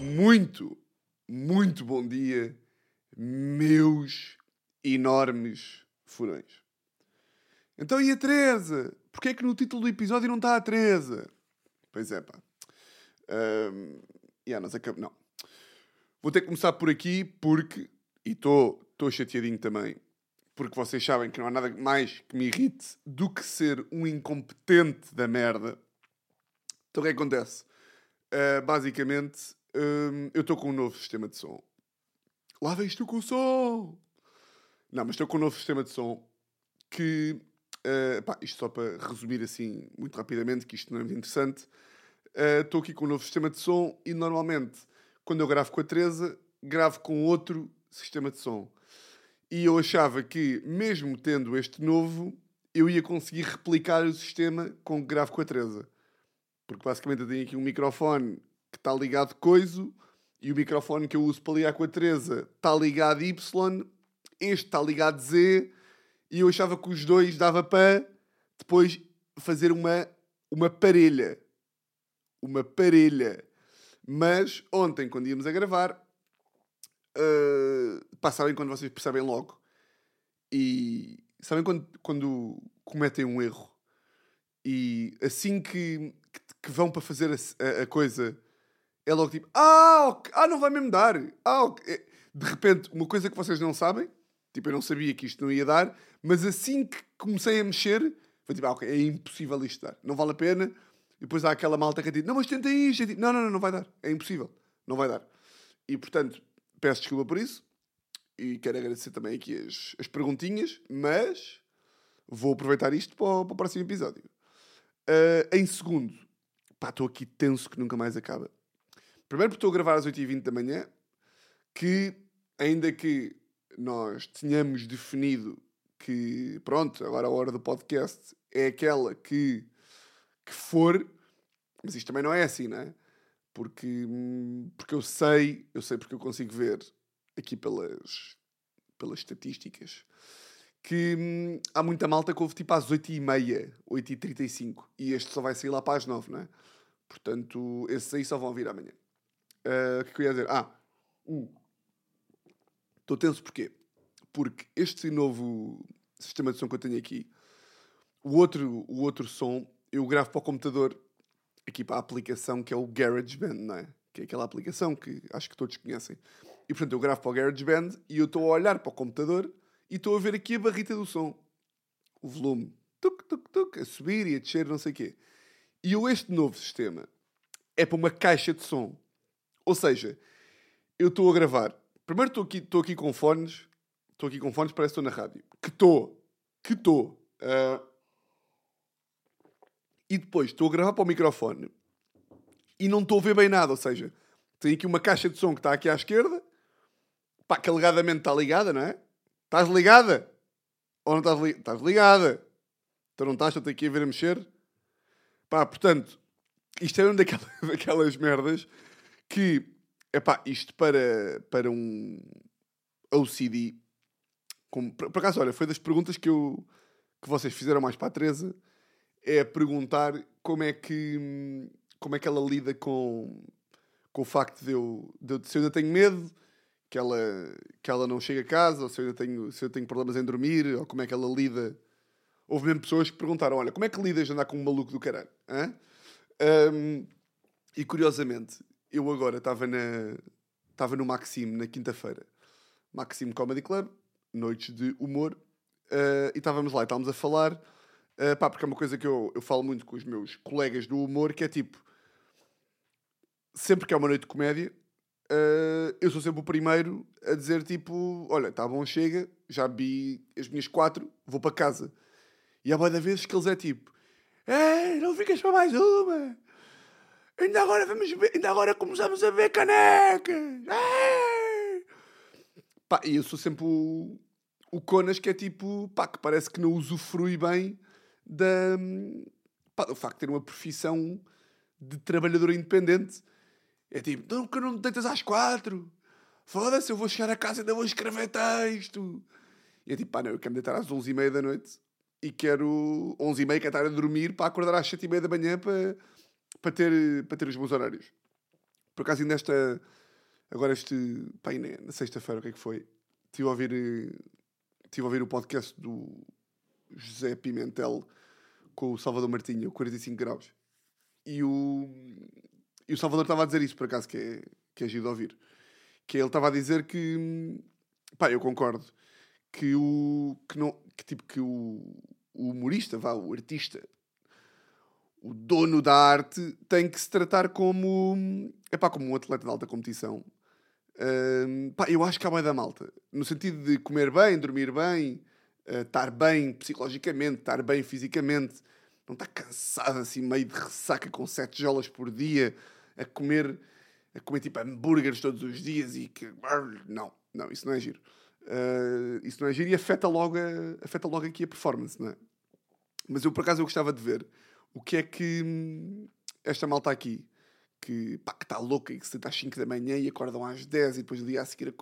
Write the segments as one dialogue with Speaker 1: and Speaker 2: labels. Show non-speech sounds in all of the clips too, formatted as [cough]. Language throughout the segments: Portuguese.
Speaker 1: Muito, muito bom dia, meus enormes furões. Então e a Teresa? Porquê é que no título do episódio não está a Teresa? Pois é, pá. Um, yeah, nós acab... Não. Vou ter que começar por aqui porque, e estou chateadinho também, porque vocês sabem que não há nada mais que me irrite do que ser um incompetente da merda. Então o que é acontece? Uh, basicamente, um, eu estou com um novo sistema de som. Lá vem estou com o som! Não, mas estou com um novo sistema de som que. Uh, pá, isto só para resumir assim muito rapidamente, que isto não é muito interessante. Uh, estou aqui com um novo sistema de som e normalmente, quando eu gravo com a Teresa, gravo com outro sistema de som. E eu achava que, mesmo tendo este novo, eu ia conseguir replicar o sistema com que gravo com a Teresa. Porque basicamente eu tenho aqui um microfone que está ligado coiso e o microfone que eu uso para ligar com a Teresa está ligado Y, este está ligado Z e eu achava que os dois dava para depois fazer uma, uma parelha. Uma parelha. Mas ontem, quando íamos a gravar, uh, pá, sabem quando vocês percebem logo? E sabem quando, quando cometem um erro? E assim que, que, que vão para fazer a, a, a, coisa, é logo tipo: Ah, ah não vai mesmo dar. Ah. É, de repente, uma coisa que vocês não sabem, tipo, eu não sabia que isto não ia dar, mas assim que comecei a mexer, foi tipo: Ah, ok, é impossível isto dar, não vale a pena. E depois há aquela malta que diz: Não, mas tenta isto. Digo, não, não, não, não vai dar, é impossível, não vai dar. E portanto, peço desculpa por isso e quero agradecer também aqui as, as perguntinhas, mas vou aproveitar isto para o, para o próximo episódio. Uh, em segundo, pá, estou aqui tenso que nunca mais acaba. Primeiro porque estou a gravar às 8h20 da manhã, que ainda que nós tenhamos definido que, pronto, agora a hora do podcast é aquela que, que for, mas isto também não é assim, não é? Porque, porque eu sei, eu sei porque eu consigo ver aqui pelas, pelas estatísticas, que hum, há muita malta que houve tipo às 8h30, 8h35, e este só vai sair lá para as 9, não é? Portanto, esses aí só vão vir amanhã. Uh, o que, é que eu ia dizer? Ah, estou uh, tenso porquê? Porque este novo sistema de som que eu tenho aqui, o outro, o outro som, eu gravo para o computador, aqui para a aplicação que é o GarageBand, não é? Que é aquela aplicação que acho que todos conhecem. E portanto eu gravo para o GarageBand e eu estou a olhar para o computador e estou a ver aqui a barrita do som. O volume. Tuc, tuc, tuc, a subir e a descer, não sei o quê. E eu, este novo sistema é para uma caixa de som. Ou seja, eu estou a gravar. Primeiro estou aqui, estou aqui com fones. Estou aqui com fones, parece que estou na rádio. Que estou. Que estou. Uh... E depois estou a gravar para o microfone e não estou a ver bem nada. Ou seja, tenho aqui uma caixa de som que está aqui à esquerda Pá, que alegadamente está ligada, não é? Estás ligada? Ou não estás ligada? Estás ligada. Então não estás, tenho aqui a ver a mexer. Pá, portanto, isto é uma daquelas, [laughs] daquelas merdas que, é pá, isto para, para um OCD, como, por, por acaso, olha, foi das perguntas que, eu, que vocês fizeram mais para a Teresa, é perguntar como é que, como é que ela lida com, com o facto de eu, de eu, se eu ainda tenho medo, que ela, que ela não chega a casa, ou se eu, tenho, se eu tenho problemas em dormir, ou como é que ela lida. Houve mesmo pessoas que perguntaram: olha, como é que lidas de andar com um maluco do caralho? Um, e curiosamente, eu agora estava na estava no Maxime na quinta-feira, Maxime Comedy Club, noites de humor, uh, e estávamos lá, estávamos a falar, uh, pá, porque é uma coisa que eu, eu falo muito com os meus colegas do humor, que é tipo, sempre que é uma noite de comédia, uh, eu sou sempre o primeiro a dizer tipo: Olha, está bom, chega, já vi as minhas quatro, vou para casa. E há boa vezes que eles é tipo: Ei, não ficas para mais uma! Ainda agora, vamos ver, ainda agora começamos a ver canecas! Ei! Pá, e eu sou sempre o, o Conas que é tipo, pá, que parece que não usufrui bem da, pá, do facto de ter uma profissão de trabalhador independente. É tipo, então que não me deitas às quatro? Foda-se, eu vou chegar a casa e ainda vou escrever texto. E é tipo, pá, não, eu quero me deitar às onze e meia da noite e quero onze e meia, quero estar a dormir para acordar às sete e meia da manhã para, para ter, para ter os meus horários. Por acaso, ainda esta. Agora, este. Pá, na sexta-feira, o que é que foi? Estive a ouvir. Estive a ouvir o podcast do José Pimentel com o Salvador Martinho, 45 graus. E o, e o Salvador estava a dizer isso, por acaso, que é, que é giro de ouvir. Que ele estava a dizer que. Pá, eu concordo. Que o. Que não, que tipo, que o, o humorista, vá, o artista, o dono da arte, tem que se tratar como. É pá, como um atleta de alta competição. Um, pá, eu acho que há bem da malta. No sentido de comer bem, dormir bem, uh, estar bem psicologicamente, estar bem fisicamente, não estar cansado assim, meio de ressaca com sete jolas por dia, a comer, a comer tipo hambúrgueres todos os dias e que. Não, não, isso não é giro. Uh, isso não é giro e afeta logo, a, afeta logo aqui a performance, não é? Mas eu por acaso eu gostava de ver o que é que hum, esta malta aqui que pá, está louca e que se deita às 5 da manhã e acordam às 10 e depois o dia a seguir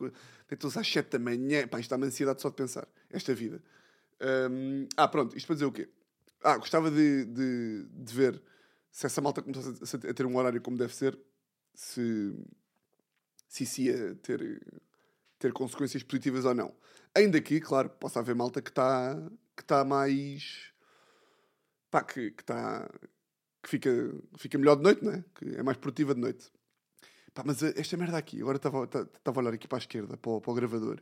Speaker 1: deitam-se às 7 da manhã. Pá, isto dá-me ansiedade só de pensar. Esta vida. Um, ah, pronto, isto para dizer o quê? Ah, gostava de, de, de ver se essa malta começasse a, ter um horário como deve ser, se, se isso ia ter, ter consequências positivas ou não. Ainda que, claro, possa haver malta que está que tá mais. pá, que está. que fica, fica melhor de noite, não é? Que é mais produtiva de noite. Pá, mas esta merda aqui, agora estava a olhar aqui para a esquerda, para o, para o gravador.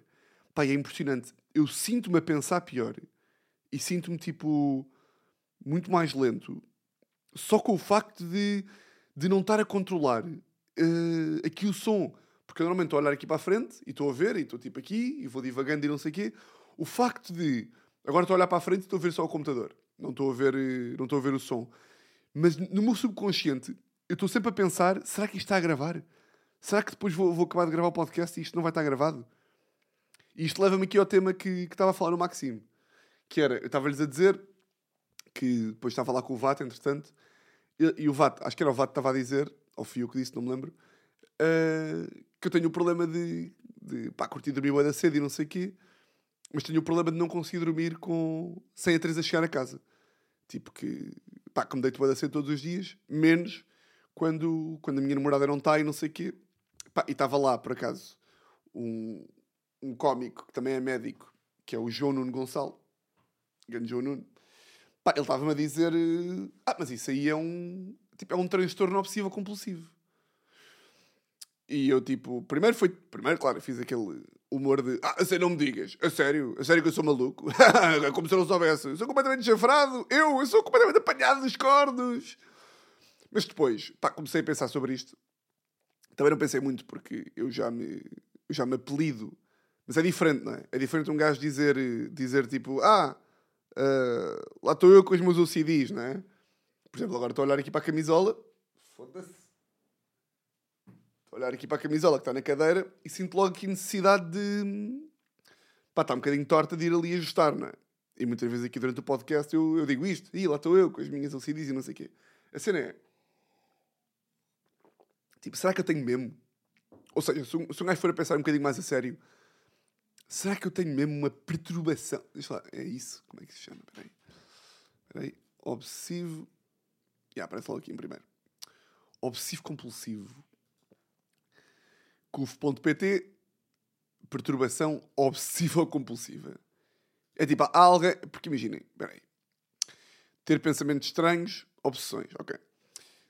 Speaker 1: Pá, é impressionante. Eu sinto-me a pensar pior e sinto-me tipo muito mais lento só com o facto de, de não estar a controlar uh, aqui o som. Porque eu normalmente estou a olhar aqui para a frente e estou a ver, e estou tipo aqui, e vou divagando e não sei o quê. O facto de. Agora estou a olhar para a frente e estou a ver só o computador. Não estou a ver, eh, não estou a ver o som. Mas no meu subconsciente, eu estou sempre a pensar: será que isto está a gravar? Será que depois vou, vou acabar de gravar o podcast e isto não vai estar gravado? E isto leva-me aqui ao tema que, que estava a falar o Maxime. Que era, eu estava-lhes a dizer que depois estava lá com o VAT, entretanto, e, e o VAT, acho que era o VAT que estava a dizer, ou fui eu que disse, não me lembro, uh, que eu tenho o problema de, de pá, curtir dormir bem da cedo e não sei o quê, mas tenho o problema de não conseguir dormir com, sem a Teresa chegar a casa. Tipo que, pá, como deito bem da cedo todos os dias, menos quando, quando a minha namorada não está e não sei o quê. Pá, e estava lá, por acaso, um, um cómico que também é médico, que é o João Nuno Gonçalo, grande João Nuno, Pá, ele estava-me a dizer: Ah, mas isso aí é um. Tipo, é um transtorno obsessivo compulsivo. E eu, tipo, primeiro foi. Primeiro, claro, fiz aquele humor de. Ah, a sério, não me digas. A sério, a sério que eu sou maluco. [laughs] Como se eu não soubesse. Eu sou completamente chafrado. Eu, eu sou completamente apanhado dos cornos. Mas depois, pá, comecei a pensar sobre isto. Também não pensei muito porque eu já me, eu já me apelido. Mas é diferente, não é? É diferente um gajo dizer, dizer tipo, ah, Uh, lá estou eu com os meus OCDs, não é? Por exemplo, agora estou a olhar aqui para a camisola. Foda-se. Estou a olhar aqui para a camisola que está na cadeira e sinto logo aqui necessidade de. Pá, está um bocadinho torta de ir ali ajustar, não é? E muitas vezes aqui durante o podcast eu, eu digo isto. Ih, lá estou eu com as minhas OCDs e não sei o quê. A cena é. Tipo, será que eu tenho mesmo? Ou seja, se um, se um gajo for a pensar um bocadinho mais a sério, Será que eu tenho mesmo uma perturbação? Deixa lá, é isso? Como é que se chama? Espera aí. Espera aí. Obsessivo. Já, aparece logo aqui em primeiro. Obsessivo compulsivo. CUF.pt Perturbação obsessiva compulsiva. É tipo, há alguém. Porque imaginem, espera aí. Ter pensamentos estranhos, obsessões, ok.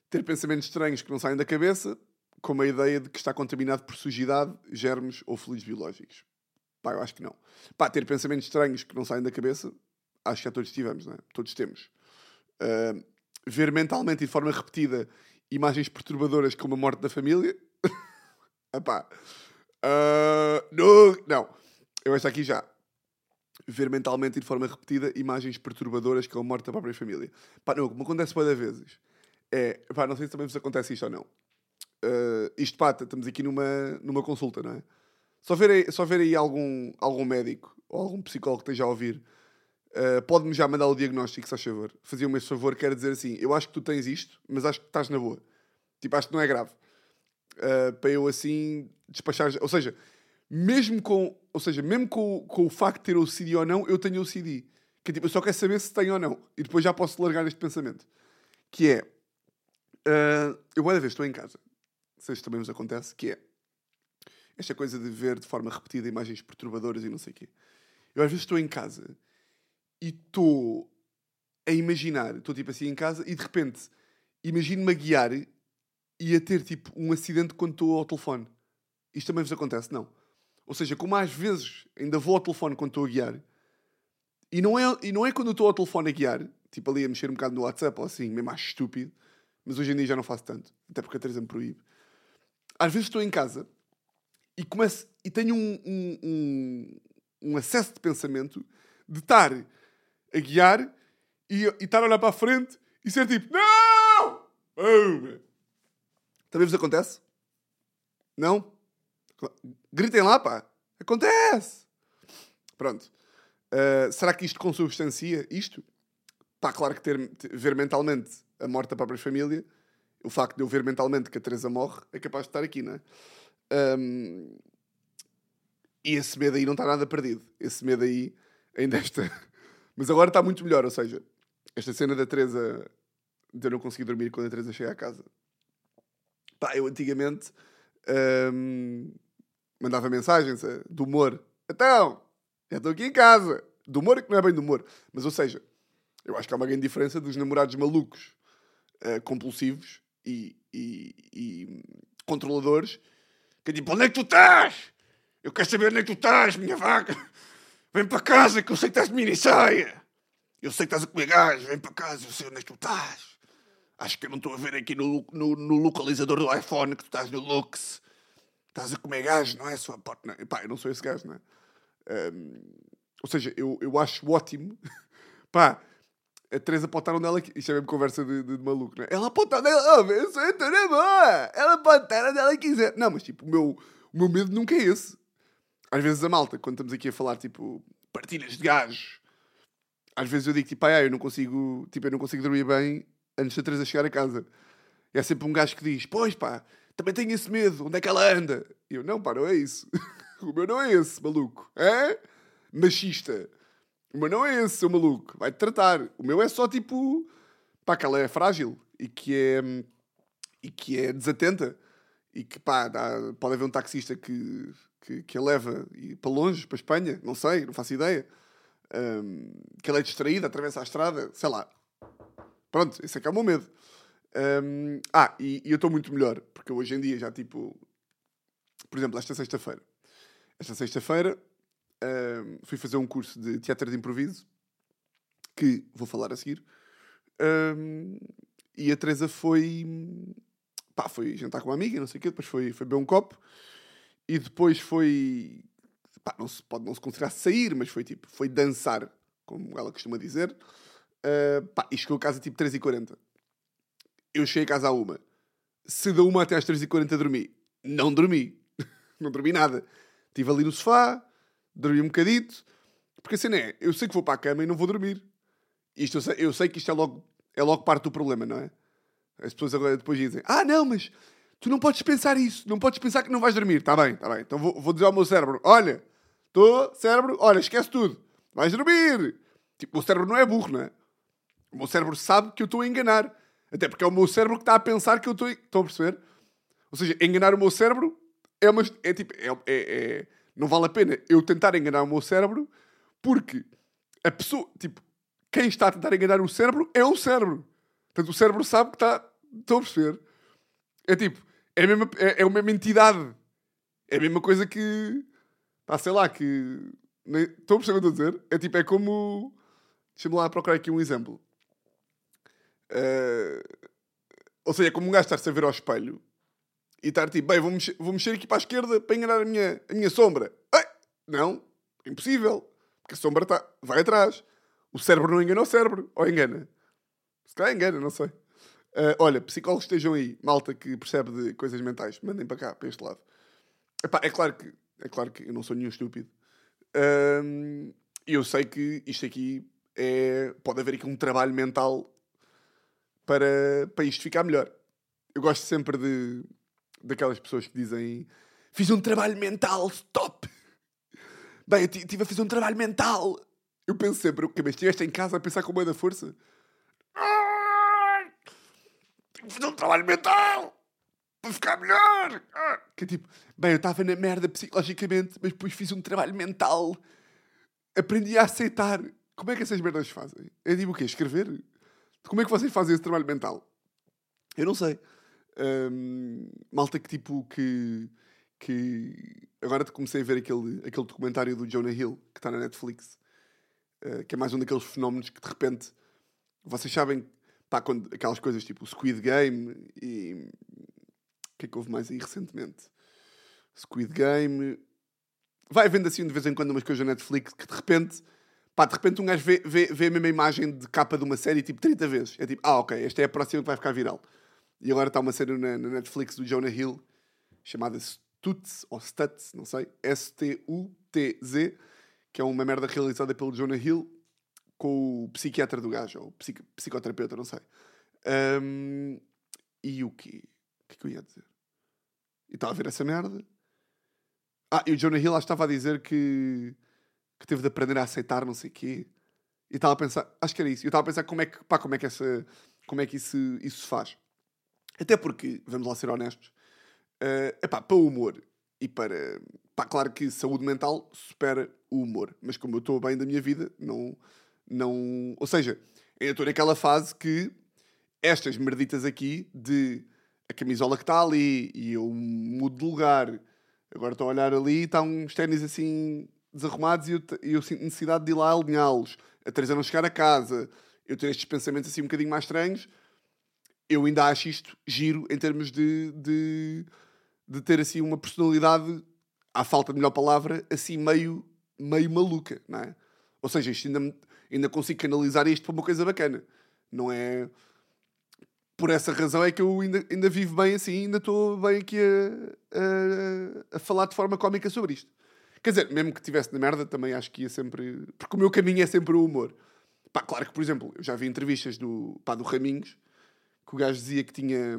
Speaker 1: Ter pensamentos estranhos que não saem da cabeça, com a ideia de que está contaminado por sujidade, germes ou fluidos biológicos. Pá, eu acho que não. Pá, ter pensamentos estranhos que não saem da cabeça, acho que já todos tivemos, não é? Todos temos. Uh, ver mentalmente e de forma repetida imagens perturbadoras como a morte da família. [laughs] Epá. Uh, não, não. Eu esta aqui já. Ver mentalmente e de forma repetida imagens perturbadoras como a morte da própria família. Pá, não, como acontece várias vezes. É, pá, não sei se também vos acontece isto ou não. Uh, isto, pá, estamos aqui numa, numa consulta, não é? Só ver aí, só ver aí algum, algum médico ou algum psicólogo que esteja a ouvir, uh, pode-me já mandar o diagnóstico, se faz favor. Fazia-me esse favor, quero dizer assim: eu acho que tu tens isto, mas acho que estás na boa. Tipo, acho que não é grave. Uh, para eu assim despachar. Ou seja, mesmo com, ou seja, mesmo com, com o facto de ter OCD ou não, eu tenho OCD. Que tipo, eu só quero saber se tenho ou não. E depois já posso largar este pensamento. Que é. Uh, eu, uma vez, estou em casa. Se também vos acontece, que é esta coisa de ver de forma repetida imagens perturbadoras e não sei o quê. Eu às vezes estou em casa e estou a imaginar, estou tipo assim em casa e de repente imagino-me a guiar e a ter tipo um acidente quando estou ao telefone. Isto também vos acontece? Não. Ou seja, como às vezes ainda vou ao telefone quando estou a guiar e não é, e não é quando estou ao telefone a guiar, tipo ali a mexer um bocado no WhatsApp ou assim, mesmo mais estúpido, mas hoje em dia já não faço tanto, até porque a Teresa me proíbe. Às vezes estou em casa e começo e tenho um, um, um, um acesso de pensamento de estar a guiar e, e estar a olhar para a frente e ser tipo, não! Oh, também vos acontece? Não? Gritem lá, pá. Acontece! Pronto. Uh, será que isto consubstancia isto? Pá, claro que ter, ver mentalmente a morte da própria família, o facto de eu ver mentalmente que a Teresa morre, é capaz de estar aqui, não é? Um, e esse medo aí não está nada perdido. Esse medo aí ainda está. [laughs] Mas agora está muito melhor, ou seja, esta cena da Teresa de eu não conseguir dormir quando a Teresa chega à casa. Pá, eu antigamente um, mandava mensagens uh, de humor. Então, já estou aqui em casa. Do humor que não é bem do humor. Mas, ou seja, eu acho que há uma grande diferença dos namorados malucos, uh, compulsivos e, e, e, controladores que é tipo, onde é que tu estás? Eu quero saber onde é que tu estás, minha vaca. Vem para casa que eu sei que estás de mini saia. Eu sei que estás a comer gás. Vem para casa, eu sei onde é que tu estás. Acho que eu não estou a ver aqui no, no, no, localizador do iPhone que tu estás no Lux. Estás a comer gás, não é, sua porta? Não. Pá, eu não sou esse gajo, não é? Um, ou seja, eu, eu acho ótimo. [laughs] Pá, a Teresa pode estar onde ela quiser. Isto é mesmo conversa de, de, de maluco, não é? Ela pode estar onde ela. Oh, eu sou a Teresa boa! Ela pode estar onde ela quiser. Não, mas tipo, o meu, o meu medo nunca é esse. Às vezes a malta, quando estamos aqui a falar, tipo, partilhas de gajos, às vezes eu digo, tipo, ah, eu não consigo, tipo, eu não consigo dormir bem antes da Teresa chegar a casa. E é sempre um gajo que diz, pois pá, também tenho esse medo, onde é que ela anda? E eu, não pá, não é isso. [laughs] o meu não é esse, maluco. É? Machista. O meu não é esse, seu maluco. Vai-te tratar. O meu é só tipo. Pá, que ela é frágil e que é. e que é desatenta. E que pá, dá, pode haver um taxista que, que, que a leva para longe, para a Espanha, não sei, não faço ideia. Um, que ela é distraída, atravessa a estrada, sei lá. Pronto, esse é que é o meu medo. Um, ah, e, e eu estou muito melhor, porque hoje em dia já tipo. Por exemplo, esta sexta-feira. Esta sexta-feira fui fazer um curso de teatro de improviso, que vou falar a seguir. E a Teresa foi. Pá, foi jantar com uma amiga, não sei o quê, depois foi, foi beber um copo e depois foi. Pá, não se, pode não se considerar sair, mas foi tipo, foi dançar, como ela costuma dizer. Uh, pá, e chegou a casa tipo 3h40. Eu cheguei a casa à uma. Se da uma até às 3h40 dormi, não dormi. [laughs] não dormi nada. Estive ali no sofá, dormi um bocadito, porque assim é, eu sei que vou para a cama e não vou dormir. Isto eu sei, eu sei que isto é logo, é logo parte do problema, não é? As pessoas agora depois dizem: Ah, não, mas tu não podes pensar isso, não podes pensar que não vais dormir. Está bem, está bem. Então vou, vou dizer ao meu cérebro: Olha, estou, cérebro, olha, esquece tudo, vais dormir. Tipo, o cérebro não é burro, não é? O meu cérebro sabe que eu estou a enganar. Até porque é o meu cérebro que está a pensar que eu estou. Estão a perceber? Ou seja, enganar o meu cérebro é uma. É tipo. É, é, é, não vale a pena eu tentar enganar o meu cérebro, porque a pessoa, tipo, quem está a tentar enganar o cérebro é o cérebro. Portanto, o cérebro sabe que está. Estão a perceber? É tipo, é a mesma, é, é a mesma entidade. É a mesma coisa que. Pá, sei lá, que. Estão a perceber o que eu estou a dizer? É tipo, é como. Deixa-me lá procurar aqui um exemplo. Uh... Ou seja, é como um gajo estar-se a ver ao espelho e estar tipo, bem, vou mexer, vou mexer aqui para a esquerda para enganar a minha, a minha sombra. Ei, não, impossível. Porque a sombra tá, vai atrás. O cérebro não engana o cérebro. Ou engana? Se calhar engana, não sei. Uh, olha, psicólogos estejam aí, malta que percebe de coisas mentais, mandem para cá, para este lado. Epá, é claro que é claro que eu não sou nenhum estúpido. Uh, eu sei que isto aqui é. Pode haver aqui um trabalho mental para, para isto ficar melhor. Eu gosto sempre de, daquelas pessoas que dizem fiz um trabalho mental, stop! Bem, eu estive a fazer um trabalho mental. Eu penso sempre, o que mas estiveste em casa a pensar com meio da força? que fazer um trabalho mental para ficar melhor. Ah, Que é tipo, bem, eu estava na merda psicologicamente, mas depois fiz um trabalho mental. Aprendi a aceitar. Como é que essas merdas fazem? Eu digo o quê? Escrever? Como é que vocês fazem esse trabalho mental? Eu não sei. Hum, malta que tipo que. que agora comecei a ver aquele, aquele documentário do Jonah Hill que está na Netflix, eh, que é mais um daqueles fenómenos que de repente vocês sabem pá, quando, aquelas coisas tipo Squid Game e o que é que houve mais aí recentemente? Squid Game. Vai vendo assim de vez em quando umas coisas na Netflix que de repente, pá, de repente um gajo vê, vê, vê a mesma imagem de capa de uma série tipo 30 vezes. É tipo, ah, ok, esta é a próxima que vai ficar viral. E agora está uma série na, na Netflix do Jonah Hill chamada Stutz, ou Stutz, não sei, S-T-U-T-Z, que é uma merda realizada pelo Jonah Hill com o psiquiatra do gajo, ou psico- psicoterapeuta, não sei. Ahm, e o quê? O que é que eu ia dizer? E estava a ver essa merda. Ah, e o Jonah Hill lá estava a dizer que, que teve de aprender a aceitar não sei o quê. E estava a pensar, acho que era isso. Eu estava a pensar como é que, pá, como é que, essa, como é que isso, isso se faz. Até porque, vamos lá ser honestos, é epá, para o humor e para. Pá, claro que saúde mental supera o humor, mas como eu estou bem da minha vida, não. não ou seja, ainda estou naquela fase que estas merditas aqui de a camisola que está ali e eu mudo de lugar, agora estou a olhar ali e está uns ténis assim desarrumados e eu, eu sinto necessidade de ir lá alinhá-los, a Teresa não chegar a casa, eu ter estes pensamentos assim um bocadinho mais estranhos eu ainda acho isto giro em termos de, de, de ter assim uma personalidade, à falta de melhor palavra, assim meio, meio maluca, não é? Ou seja, isto ainda, ainda consigo canalizar isto para uma coisa bacana. Não é. Por essa razão é que eu ainda, ainda vivo bem assim, ainda estou bem aqui a, a, a falar de forma cómica sobre isto. Quer dizer, mesmo que estivesse na merda, também acho que ia sempre. Porque o meu caminho é sempre o humor. Pá, claro que, por exemplo, eu já vi entrevistas do, pá, do Raminhos que o gajo dizia que tinha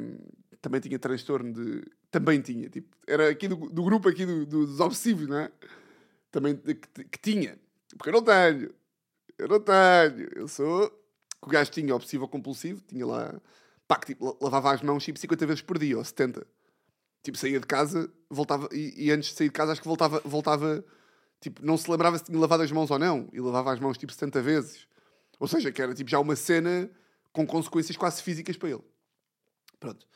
Speaker 1: também tinha transtorno de também tinha tipo era aqui do, do grupo aqui do- dos obsessivos não é? Também que, que tinha. Porque eu não tenho eu não tenho eu sou que o gajo tinha obsessivo ou compulsivo tinha lá pá, que tipo, la- lavava as mãos tipo 50 vezes por dia ou 70 tipo saía de casa voltava e, e antes de sair de casa acho que voltava voltava tipo não se lembrava se tinha lavado as mãos ou não e lavava as mãos tipo 70 vezes. Ou seja que era tipo já uma cena com consequências quase físicas para ele. Pronto.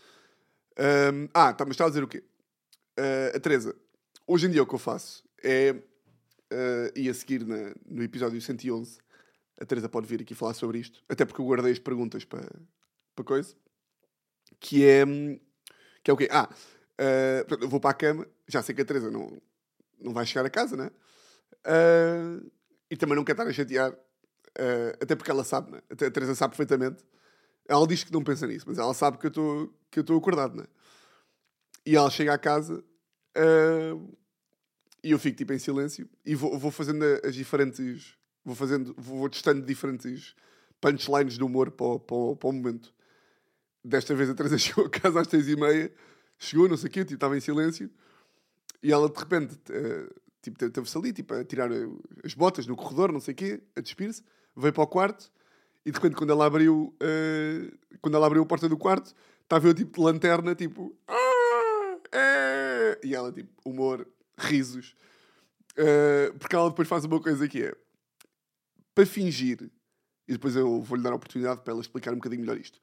Speaker 1: Ahm, ah, tá, mas estava a dizer o quê? Ah, a Teresa, hoje em dia o que eu faço é. ah, e a seguir na- no episódio 111, a Teresa pode vir aqui falar sobre isto, até porque eu guardei as perguntas para, para coisa. Que é. Que é o quê? Ah, ah, portanto, eu vou para a cama, já sei que a Teresa não, não vai chegar a casa, né? Ah, e também não quer estar a chatear Uh, até porque ela sabe, né? A Teresa sabe perfeitamente. Ela diz que não pensa nisso, mas ela sabe que eu estou acordado, né? E ela chega à casa uh, e eu fico tipo em silêncio e vou, vou fazendo as diferentes. Vou fazendo, vou, vou testando diferentes punchlines de humor para, o- para, o- para o momento. Desta vez a Teresa [laughs] chegou a casa às seis e meia, chegou, não sei o quê, tipo, estava em silêncio e ela de repente uh, tipo, te- teve-se ali tipo, a tirar as botas no corredor, não sei o quê, a despir-se, veio para o quarto e de repente quando ela abriu uh, quando ela abriu a porta do quarto estava eu tipo de lanterna, tipo "Ah, é!" e ela tipo, humor, risos. Uh, porque ela depois faz uma coisa que é para fingir e depois eu vou-lhe dar a oportunidade para ela explicar um bocadinho melhor isto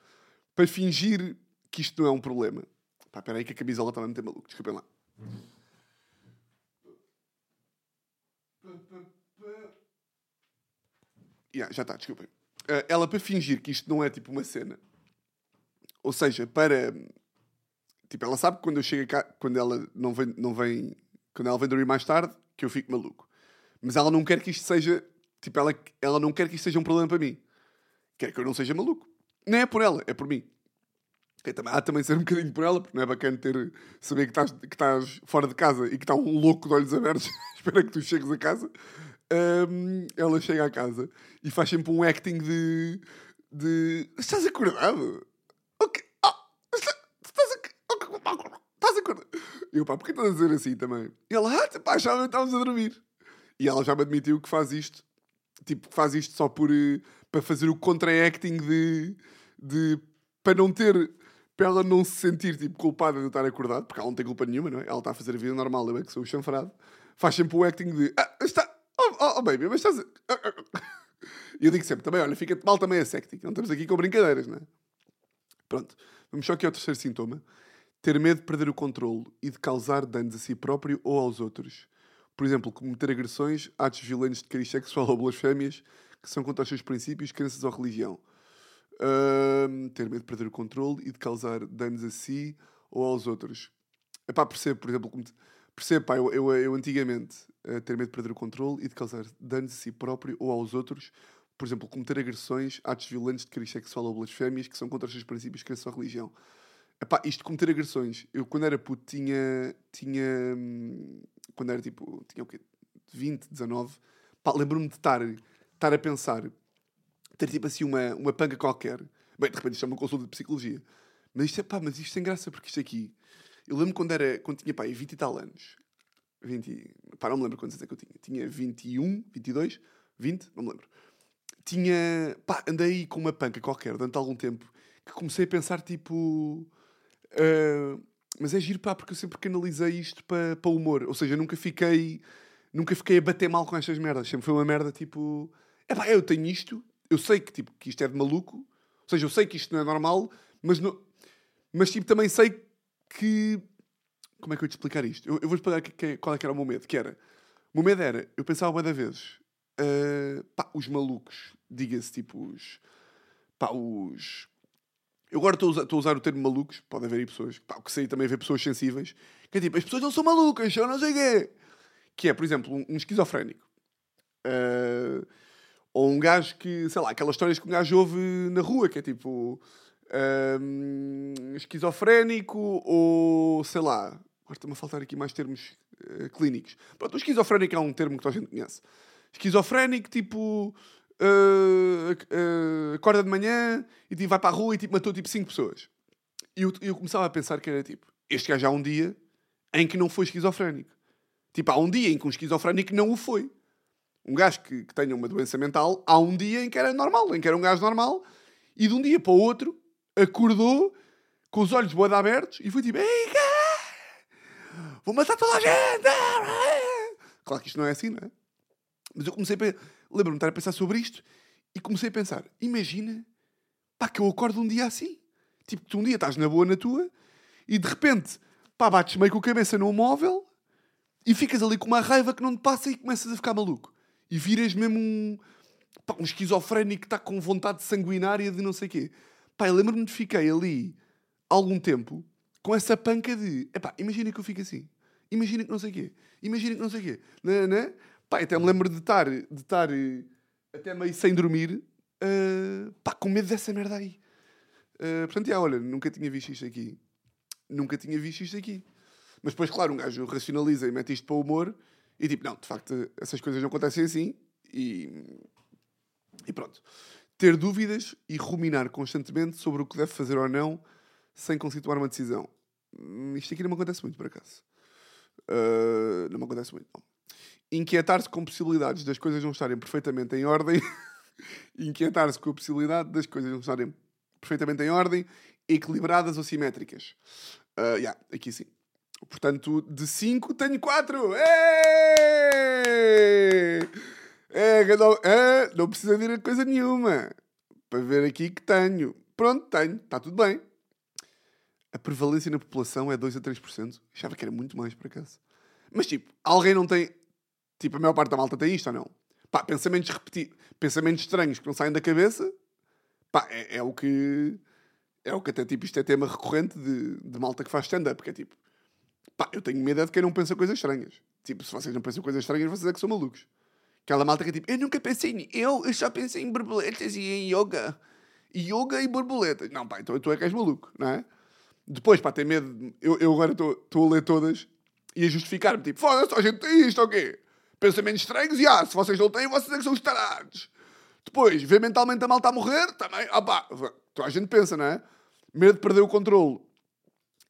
Speaker 1: para fingir que isto não é um problema. Pá, espera aí que a camisola está a meter maluco, desculpem lá Yeah, já está, desculpem. Uh, ela para fingir que isto não é tipo uma cena, ou seja, para tipo, ela sabe que quando eu chego cá, quando ela não vem, não vem, quando ela vem dormir mais tarde, que eu fico maluco. Mas ela não quer que isto seja, tipo, ela, ela não quer que isto seja um problema para mim. Quer que eu não seja maluco. Não é por ela, é por mim. Ok, também, há também ser um bocadinho por ela, porque não é bacana ter, saber que estás, que estás fora de casa e que está um louco de olhos abertos [laughs] espera que tu chegues a casa. Hum, ela chega a casa e faz sempre um acting de. de estás acordado? Ok. Ah, está- estás, ac- ok, estás acordado? Eu, pá, porquê estás a dizer assim também? E ela, ah, pá, que estávamos a dormir. E ela já me admitiu que faz isto, tipo, faz isto só por. eh, para fazer o contra-acting de. de para não ter para ela não se sentir tipo, culpada de estar acordado, porque ela não tem culpa nenhuma, não é? Ela está a fazer a vida normal, eu é que sou o chanfrado. Faz sempre o acting de ah, está, oh, oh, oh baby, mas estás. E [laughs] eu digo sempre também, olha, fica mal também a acting, não estamos aqui com brincadeiras, não é? Pronto, vamos só aqui ao terceiro sintoma. Ter medo de perder o controle e de causar danos a si próprio ou aos outros. Por exemplo, cometer agressões, atos violentos de cariz sexual ou blasfémias que são contra os seus princípios, crenças ou religião. Uh, ter medo de perder o controle e de causar danos a si ou aos outros. Epá, percebo, por exemplo, como te... percebo, pá, eu, eu, eu antigamente uh, ter medo de perder o controle e de causar danos a si próprio ou aos outros, por exemplo, cometer agressões, atos violentos de cariz sexual ou blasfémias que são contra os seus princípios, crenças ou religião. Epá, isto de cometer agressões, eu quando era puto tinha, tinha hum, quando era tipo, tinha o quê? 20, 19, pá, lembro-me de estar, estar a pensar, ter tipo assim uma, uma panga qualquer. Bem, de repente isto é uma consulta de psicologia. Mas isto é pá, mas isto tem graça porque isto aqui. Eu lembro quando era, quando tinha pá, 20 e tal anos. 20, pá, não me lembro quantos anos é que eu tinha. Tinha 21, 22, 20, não me lembro. Tinha, pá, andei com uma panca qualquer durante algum tempo que comecei a pensar tipo. Uh, mas é giro, pá, porque eu sempre canalizei isto para pa humor. Ou seja, nunca fiquei. Nunca fiquei a bater mal com estas merdas. Sempre foi uma merda tipo. É pá, eu tenho isto. Eu sei que, tipo, que isto é de maluco. Ou seja, eu sei que isto não é normal. Mas, mas tipo, também sei que. Como é que eu te explicar isto? Eu, eu vou explicar que, que, qual é que era o meu medo. Que era. O meu medo era. Eu pensava uma da vezes. Uh, pá, os malucos. Diga-se, tipo, os. Pá, os eu agora estou a, usar o termo malucos, pode haver aí pessoas, pá, que sei também haver pessoas sensíveis, que é tipo, as pessoas não são malucas, eu não sei o quê. Que é, por exemplo, um, um esquizofrénico. Uh, ou um gajo que, sei lá, aquelas histórias que um gajo ouve na rua, que é tipo uh, esquizofrénico ou sei lá, agora está-me a faltar aqui mais termos uh, clínicos. Pronto, o esquizofrénico é um termo que toda a gente conhece. Esquizofrénico, tipo uh, uh, acorda de manhã e tipo, vai para a rua e tipo, matou tipo 5 pessoas. E eu, eu começava a pensar que era tipo, este gajo há um dia em que não foi esquizofrénico. Tipo, há um dia em que um esquizofrénico não o foi. Um gajo que, que tenha uma doença mental, há um dia em que era normal, em que era um gajo normal, e de um dia para o outro acordou com os olhos boada abertos e foi tipo: Ei, vou matar toda a gente! Claro que isto não é assim, não é? Mas eu comecei a lembro-me de estar a pensar sobre isto e comecei a pensar: imagina pá, que eu acordo um dia assim. Tipo, tu um dia estás na boa na tua e de repente pá, bates meio com a cabeça num móvel e ficas ali com uma raiva que não te passa e começas a ficar maluco. E viras mesmo um, pá, um esquizofrénico que está com vontade sanguinária de não sei quê. Pá, eu lembro-me de fiquei ali algum tempo com essa panca de epá, imagina que eu fico assim. Imagina que não sei o quê. Imagina que não sei o quê. Não, não? Pá, até me lembro de estar, de estar eh, até meio sem dormir, uh, pá, com medo dessa merda aí. Uh, portanto, já, olha, nunca tinha visto isto aqui. Nunca tinha visto isto aqui. Mas depois, claro, um gajo racionaliza e mete isto para o humor e tipo, não, de facto, essas coisas não acontecem assim e, e pronto. Ter dúvidas e ruminar constantemente sobre o que deve fazer ou não sem constituir uma decisão. Hum, isto aqui não me acontece muito, por acaso. Uh, não me acontece muito, não inquietar-se com possibilidades das coisas não estarem perfeitamente em ordem, [laughs] inquietar-se com a possibilidade das coisas não estarem perfeitamente em ordem, equilibradas ou simétricas. Uh, yeah, aqui sim. Portanto, de 5 tenho 4. É, não, é, não precisa vir coisa nenhuma. Para ver aqui que tenho. Pronto, tenho. Está tudo bem. A prevalência na população é 2 a 3%. Achava que era muito mais, por acaso. Mas, tipo, alguém não tem Tipo, a maior parte da malta tem isto ou não? Pá, pensamentos repetidos, pensamentos estranhos que não saem da cabeça, pá, é, é, o que. É o que até, tipo, isto é tema recorrente de, de malta que faz stand-up, que é tipo, pá, eu tenho medo é de quem não pensa coisas estranhas. Tipo, se vocês não pensam coisas estranhas, vocês é que são malucos. Aquela malta que é tipo, eu nunca pensei em. Eu, eu só pensei em borboletas e em yoga. Yoga e borboletas. Não, pá, então tu é que és maluco, não é? Depois, pá, tem medo. Eu, eu agora estou a ler todas e a justificar-me, tipo, foda-se, a gente tem isto ou quê? pensamentos estranhos, e ah, se vocês não têm, vocês é que são os tarados. Depois, ver mentalmente a malta a morrer, também, opá, toda a gente pensa, não é? Medo de perder o controle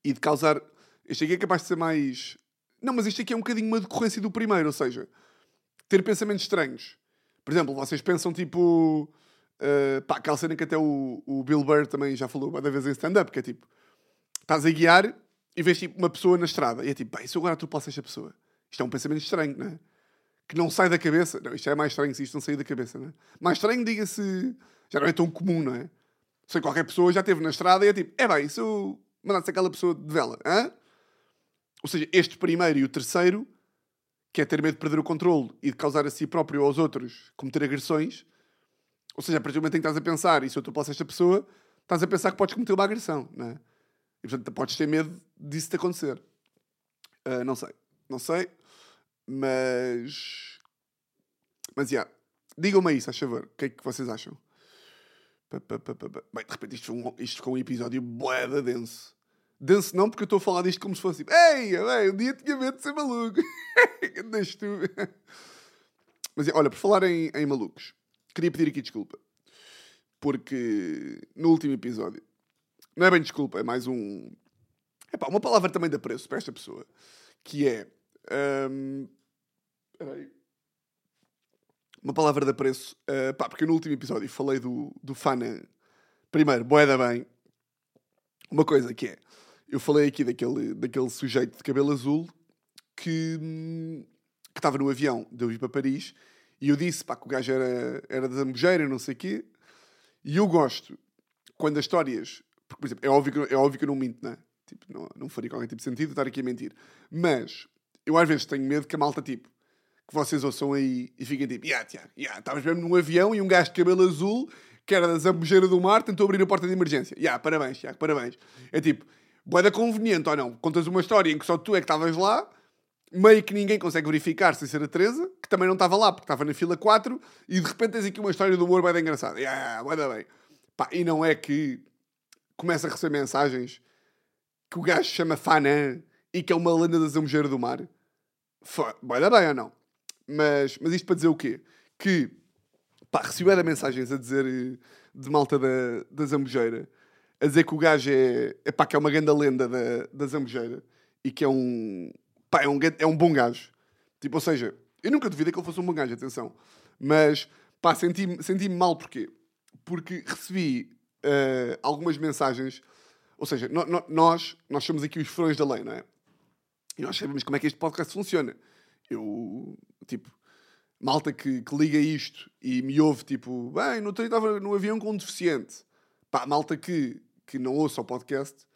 Speaker 1: e de causar. Este aqui é capaz de ser mais. Não, mas isto aqui é um bocadinho uma decorrência do primeiro, ou seja, ter pensamentos estranhos. Por exemplo, vocês pensam tipo. Uh, pá, aquela cena que até o, o Bill Burr também já falou uma vez em stand-up, que é tipo. estás a guiar e vês tipo uma pessoa na estrada e é tipo, bem, se eu agora atropelasse esta pessoa? Isto é um pensamento estranho, não é? Que não sai da cabeça. Não, isto é mais estranho se isto não sair da cabeça, não é? Mais estranho, diga-se, já não é tão comum, não é? Sei qualquer pessoa já esteve na estrada e é tipo, é bem, se eu mandasse aquela pessoa de vela, hã? Ou seja, este primeiro e o terceiro, que é ter medo de perder o controle e de causar a si próprio ou aos outros cometer agressões, ou seja, a partir do momento em que estás a pensar, e se eu atropelasse esta pessoa, estás a pensar que podes cometer uma agressão, não é? E portanto podes ter medo disso te acontecer. Uh, não sei, não sei, mas. Mas, já. Yeah. Digam-me isso, a favor. O que é que vocês acham? Bem, de repente isto, um, isto ficou um episódio boeda denso. Denso não, porque eu estou a falar disto como se fosse tipo, ei, ei, um dia tinha medo de ser maluco. [laughs] Deixa tu. Mas olha, por falar em, em malucos, queria pedir aqui desculpa. Porque no último episódio, não é bem desculpa, é mais um. É pá, uma palavra também de apreço para esta pessoa. Que é. Um... Uma palavra de apreço, uh, pá, porque no último episódio falei do, do Fana. Primeiro, boeda bem. Uma coisa que é, eu falei aqui daquele, daquele sujeito de cabelo azul que que estava no avião de eu ir para Paris e eu disse pá, que o gajo era, era da Zambujeira, não sei o quê. E eu gosto quando as histórias. Porque, por exemplo, é óbvio que, é óbvio que eu não minto, não é? Tipo, não, não faria qualquer tipo de sentido estar aqui a mentir. Mas eu às vezes tenho medo que a malta, tipo, que vocês ouçam aí e fiquem tipo, yeah, Tiago, yeah, estavas mesmo num avião e um gajo de cabelo azul, que era da Zambujeira do Mar, tentou abrir a porta de emergência. Yeah, parabéns, Tiago, parabéns. É tipo, boeda conveniente ou não? Contas uma história em que só tu é que estavas lá, meio que ninguém consegue verificar sem ser a Teresa, que também não estava lá porque estava na fila 4, e de repente tens aqui uma história do humor bem engraçada. Yeah, boeda bem. Pá, e não é que começa a receber mensagens que o gajo chama Fanan e que é uma lenda da Zambujeira do Mar. Boeda bem ou não? Mas, mas isto para dizer o quê? Que, pá, recebi era mensagens a dizer eh, de malta da, da Zambujeira, a dizer que o gajo é, pá, que é uma grande lenda da, da Zambujeira e que é um, pá, é um, é um bom gajo. Tipo, ou seja, eu nunca duvidei que ele fosse um bom gajo, atenção. Mas, pá, senti-me senti mal porquê? Porque recebi uh, algumas mensagens, ou seja, no, no, nós, nós somos aqui os furões da lei, não é? E nós sabemos como é que este podcast funciona. Eu, tipo, malta que, que liga isto e me ouve, tipo, bem, no outro estava no avião com um deficiente. Pá, malta que, que não ouça o podcast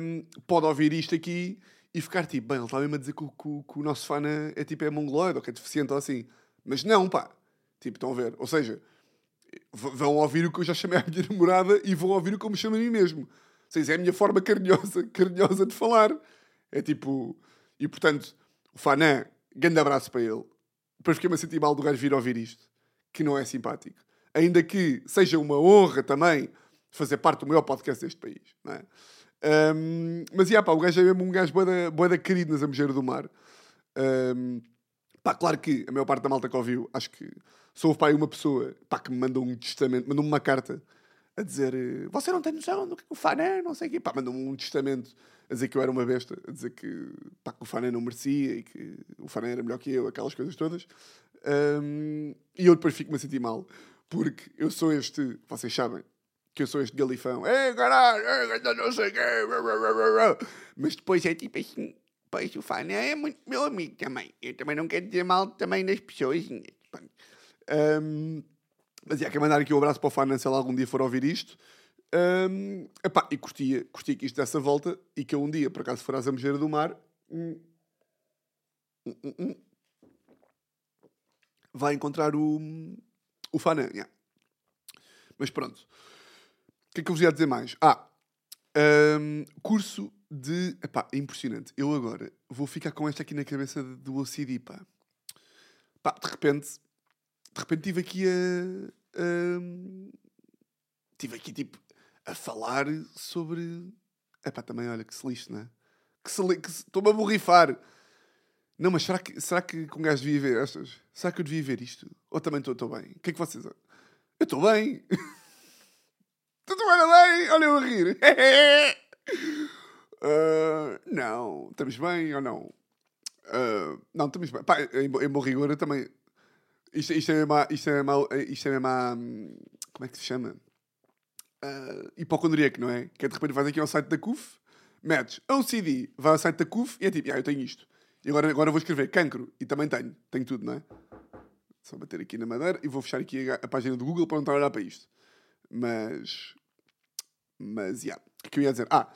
Speaker 1: um, pode ouvir isto aqui e ficar tipo, bem, ele está mesmo a dizer que, que, que o nosso fã é, é tipo é mongoloide ou que é deficiente ou assim. Mas não, pá. Tipo, estão a ver? Ou seja, vão ouvir o que eu já chamei a minha namorada e vão ouvir o que eu me chamo a mim mesmo. Ou seja, é a minha forma carinhosa, [laughs] carinhosa de falar. É tipo... E, portanto, o Fanã grande abraço para ele. Depois fiquei-me a sentir mal do gajo vir ouvir isto, que não é simpático. Ainda que seja uma honra também fazer parte do maior podcast deste país, não é? Um, mas, yeah, pá, o gajo é mesmo um gajo boeda, boeda querido na Zambujeira do Mar. Um, pá, claro que a maior parte da malta que ouviu, acho que sou pai uma pessoa pá, que me mandou um testamento, mandou-me uma carta a dizer você não tem noção do que o fã é, não sei o quê. Pá, mandou-me um testamento a dizer que eu era uma besta, a dizer que, pá, que o Fané não merecia e que o Fané era melhor que eu, aquelas coisas todas. Um, e eu depois fico-me a sentir mal, porque eu sou este, vocês sabem, que eu sou este galifão, é caralho, não sei o quê, mas depois é tipo assim, pois o Fané é muito meu amigo também. Eu também não quero dizer mal também das pessoas. Um, mas é, quero mandar aqui um abraço para o Fané se ele algum dia for ouvir isto. Um, epá, e curtia, curtia que isto dessa volta e que eu um dia, por acaso, for à Zambujeira do Mar, hum, hum, hum, vai encontrar o, o Fanã. Yeah. Mas pronto. O que é que eu vos ia dizer mais? Ah, um, curso de. Epá, é impressionante. Eu agora vou ficar com esta aqui na cabeça do OCD, pá. Pá, de repente. De repente tive aqui a. a tive aqui tipo a falar sobre. Epá, também olha que se lixe, não é? Que se li... Estou-me a borrifar. Não, mas será que, será que um gajo devia ver estas? Será que eu devia ver isto? Ou também estou bem? O que é que vocês. Eu estou bem! [laughs] Tu bem! Olha eu a rir! uh, [laughs] não, estamos bem ou não? Uh, não, estamos bem. Pá, em, em bom rigor, eu também. Isto, isto é mesmo. Isto é mesmo. Isto é mesmo. Como é que se chama? uh, hipocondríaco, não é? Que é de repente vais aqui ao site da CUF, metes CD, vai ao site da CUF e é tipo, ah, eu tenho isto. E agora, agora vou escrever cancro e também tenho. Tenho tudo, não é? Só bater aqui na madeira e vou fechar aqui a, a página do Google para não estar a olhar para isto. Mas. Mas. Yeah. O que eu ia dizer? Ah,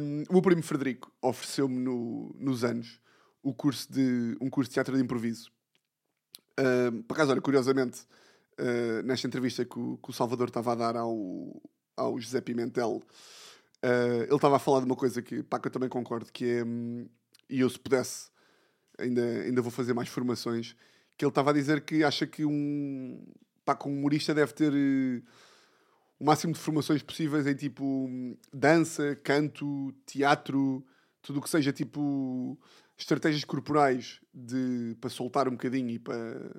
Speaker 1: um, o meu primo Frederico ofereceu-me no, nos anos o curso de, um curso de teatro de improviso. Um, por acaso, olha, curiosamente, uh, nesta entrevista que o, que o, Salvador estava a dar ao, ao José Pimentel, uh, ele estava a falar de uma coisa que, pá, que eu também concordo, que é, um, e eu se pudesse, ainda, ainda vou fazer mais formações, que ele estava a dizer que acha que um, pá, um humorista deve ter... Uh, o máximo de formações possíveis em tipo dança, canto, teatro, tudo o que seja tipo estratégias corporais de, para soltar um bocadinho e para,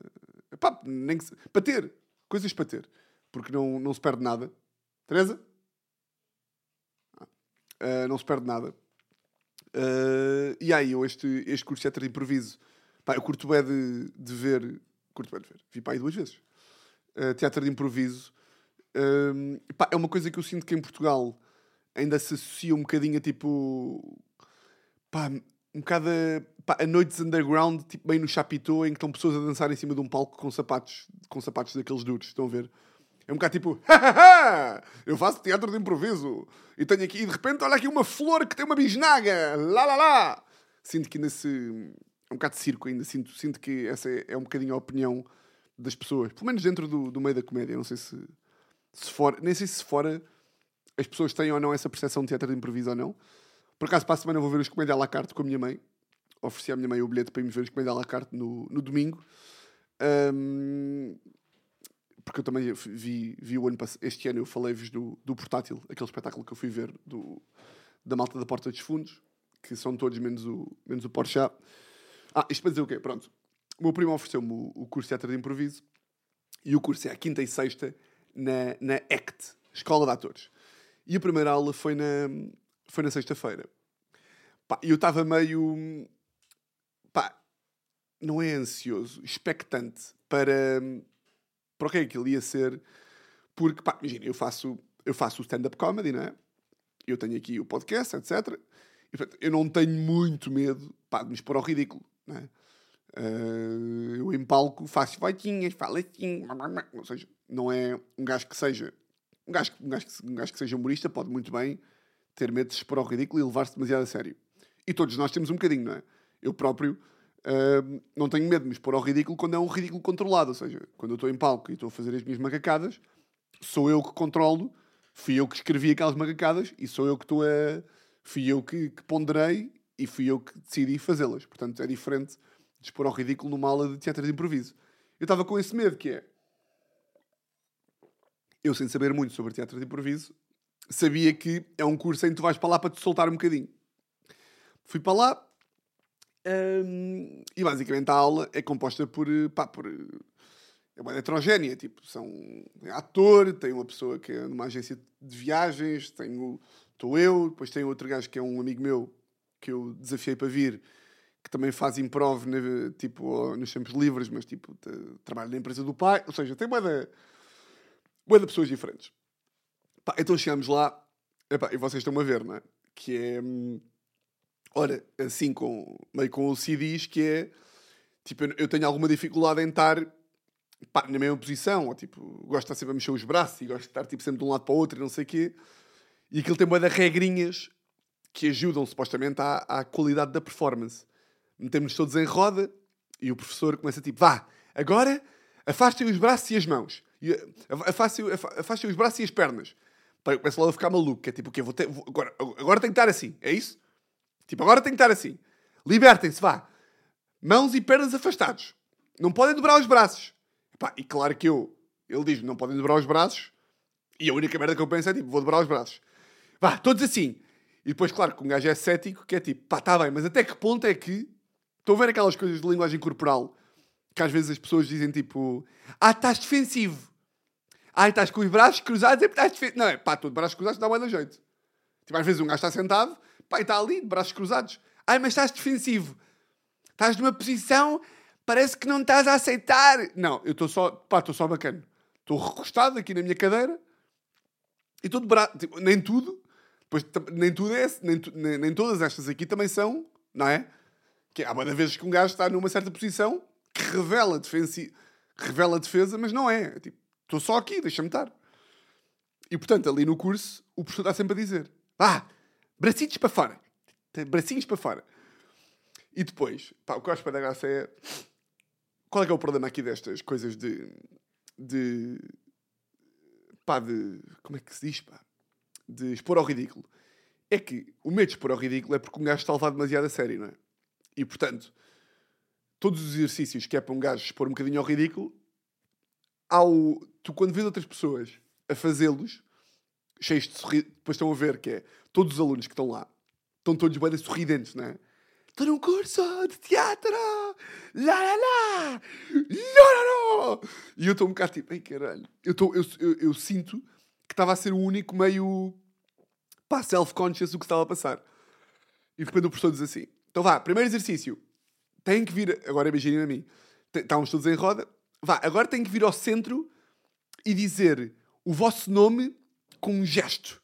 Speaker 1: epá, nem que, para ter coisas para ter, porque não, não se perde nada. Teresa? Uh, não se perde nada. Uh, e aí, eu este, este curso de teatro de improviso, pá, eu curto bem de, de ver, curto bem de ver, vi para aí duas vezes. Uh, teatro de improviso um, pá, é uma coisa que eu sinto que em Portugal ainda se associa um bocadinho a tipo. Pá, um bocado a, pá, a noites underground, tipo bem no Chapitão, em que estão pessoas a dançar em cima de um palco com sapatos, com sapatos daqueles duros. Estão a ver? É um bocado tipo, [laughs] eu faço teatro de improviso e tenho aqui, e de repente, olha aqui uma flor que tem uma bisnaga, lá lá lá. Sinto que ainda se. É um bocado de circo ainda. Sinto, sinto que essa é, é um bocadinho a opinião das pessoas, pelo menos dentro do, do meio da comédia. Não sei se se for, nem sei se fora as pessoas têm ou não essa percepção de teatro de improviso ou não. Por acaso, para a semana vou ver os comédia à la carte com a minha mãe. Ofereci à minha mãe o bilhete para ir ver os comédia à la carte no, no domingo. Um, porque eu também vi, vi o ano este ano, eu falei-vos do, do Portátil, aquele espetáculo que eu fui ver do, da malta da Porta dos Fundos, que são todos menos o, menos o Porsche. Ah, isto para dizer o quê? Pronto. O meu primo ofereceu-me o, o curso de teatro de improviso e o curso é a quinta e sexta na, na ACT, Escola de Atores. E a primeira aula foi na, foi na sexta-feira. E eu estava meio. Pá, não é ansioso, expectante para, para o que é que ele ia ser. Porque, pá, imagina, eu faço, eu faço stand-up comedy, não é? Eu tenho aqui o podcast, etc. E, portanto, eu não tenho muito medo pá, de me expor ao ridículo, não é? Uh, eu em palco faço voitinhas, falo assim, ou seja, não é um gajo que seja um gajo, um, gajo, um gajo que seja humorista pode muito bem ter medo de se expor ao ridículo e levar-se demasiado a sério. E todos nós temos um bocadinho, não é? Eu próprio uh, não tenho medo de me expor ao ridículo quando é um ridículo controlado, ou seja, quando eu estou em palco e estou a fazer as minhas macacadas, sou eu que controlo, fui eu que escrevi aquelas macacadas e sou eu que estou a. fui eu que, que ponderei e fui eu que decidi fazê-las. Portanto, é diferente de expor ao ridículo numa aula de teatro de improviso. Eu estava com esse medo, que é... Eu, sem saber muito sobre teatro de improviso, sabia que é um curso em que tu vais para lá para te soltar um bocadinho. Fui para lá hum, e basicamente a aula é composta por... Pá, por é uma heterogénea, tipo, são tem ator, tem uma pessoa que é numa agência de viagens, tenho, estou eu, depois tem outro gajo que é um amigo meu que eu desafiei para vir, que também faz improv tipo, nos tempos livres, mas tipo, trabalha na empresa do pai. Ou seja, tem boa de pessoas diferentes. Pá, então chegamos lá, epá, e vocês estão a ver, não é? Que é. Hum, ora, assim, com, meio com o CDs, que é. Tipo, eu tenho alguma dificuldade em estar pá, na mesma posição, ou tipo, gosto de estar sempre a mexer os braços e gosto de estar tipo, sempre de um lado para o outro e não sei o quê. E aquilo tem uma de regrinhas que ajudam supostamente à, à qualidade da performance metemos todos em roda e o professor começa tipo, vá, agora afastem os braços e as mãos. Afastem, afastem os braços e as pernas. Pai, começa logo a ficar maluco, que é tipo, o quê? Vou ter, vou, agora, agora tem que estar assim, é isso? Tipo, agora tem que estar assim. Libertem-se, vá. Mãos e pernas afastados. Não podem dobrar os braços. Epá, e claro que eu, ele diz não podem dobrar os braços, e a única merda que eu penso é tipo, vou dobrar os braços. Vá, todos assim. E depois, claro, que um gajo é cético, que é tipo, pá, tá bem, mas até que ponto é que Estão a ver aquelas coisas de linguagem corporal que às vezes as pessoas dizem tipo: Ah, estás defensivo. Ah, estás com os braços cruzados e estás defensivo. Não, é pá, tu de braços cruzados dá uma jeito. Tipo, às vezes um gajo está sentado, pá, e está ali, de braços cruzados. Ah, mas estás defensivo. Estás numa posição, parece que não estás a aceitar. Não, eu estou só, pá, estou só bacana. Estou recostado aqui na minha cadeira e estou de braço, tipo, nem tudo. Tam- nem, tudo é, nem, nem, nem todas estas aqui também são, não é? Que há muitas vezes que um gajo está numa certa posição que revela, defensi, revela defesa, mas não é. É tipo, estou só aqui, deixa-me estar. E portanto, ali no curso, o professor está sempre a dizer: vá, bracinhos para fora, bracinhos para fora. E depois, pá, o que eu acho para dar graça é. Qual é que é o problema aqui destas coisas de. de. pá, de. como é que se diz, pá? De expor ao ridículo. É que o medo de expor ao ridículo é porque um gajo está a levar demasiado a sério, não é? E portanto, todos os exercícios que é para um gajo expor um bocadinho ao ridículo, ao, tu quando vês outras pessoas a fazê-los, cheios de sorriso, depois estão a ver que é todos os alunos que estão lá, estão todos bem sorridentes, não é? Estou num curso de teatro! Lá, lá, lá! Lá, lá, lá! E eu estou um bocado tipo, ei caralho, eu, estou- eu, eu, eu sinto que estava a ser o único meio pá, self-conscious do que estava a passar. E de repente o professor diz assim: então vá, primeiro exercício, tem que vir, agora imaginem a mim, T- estávamos todos em roda, vá, agora tem que vir ao centro e dizer o vosso nome com um gesto.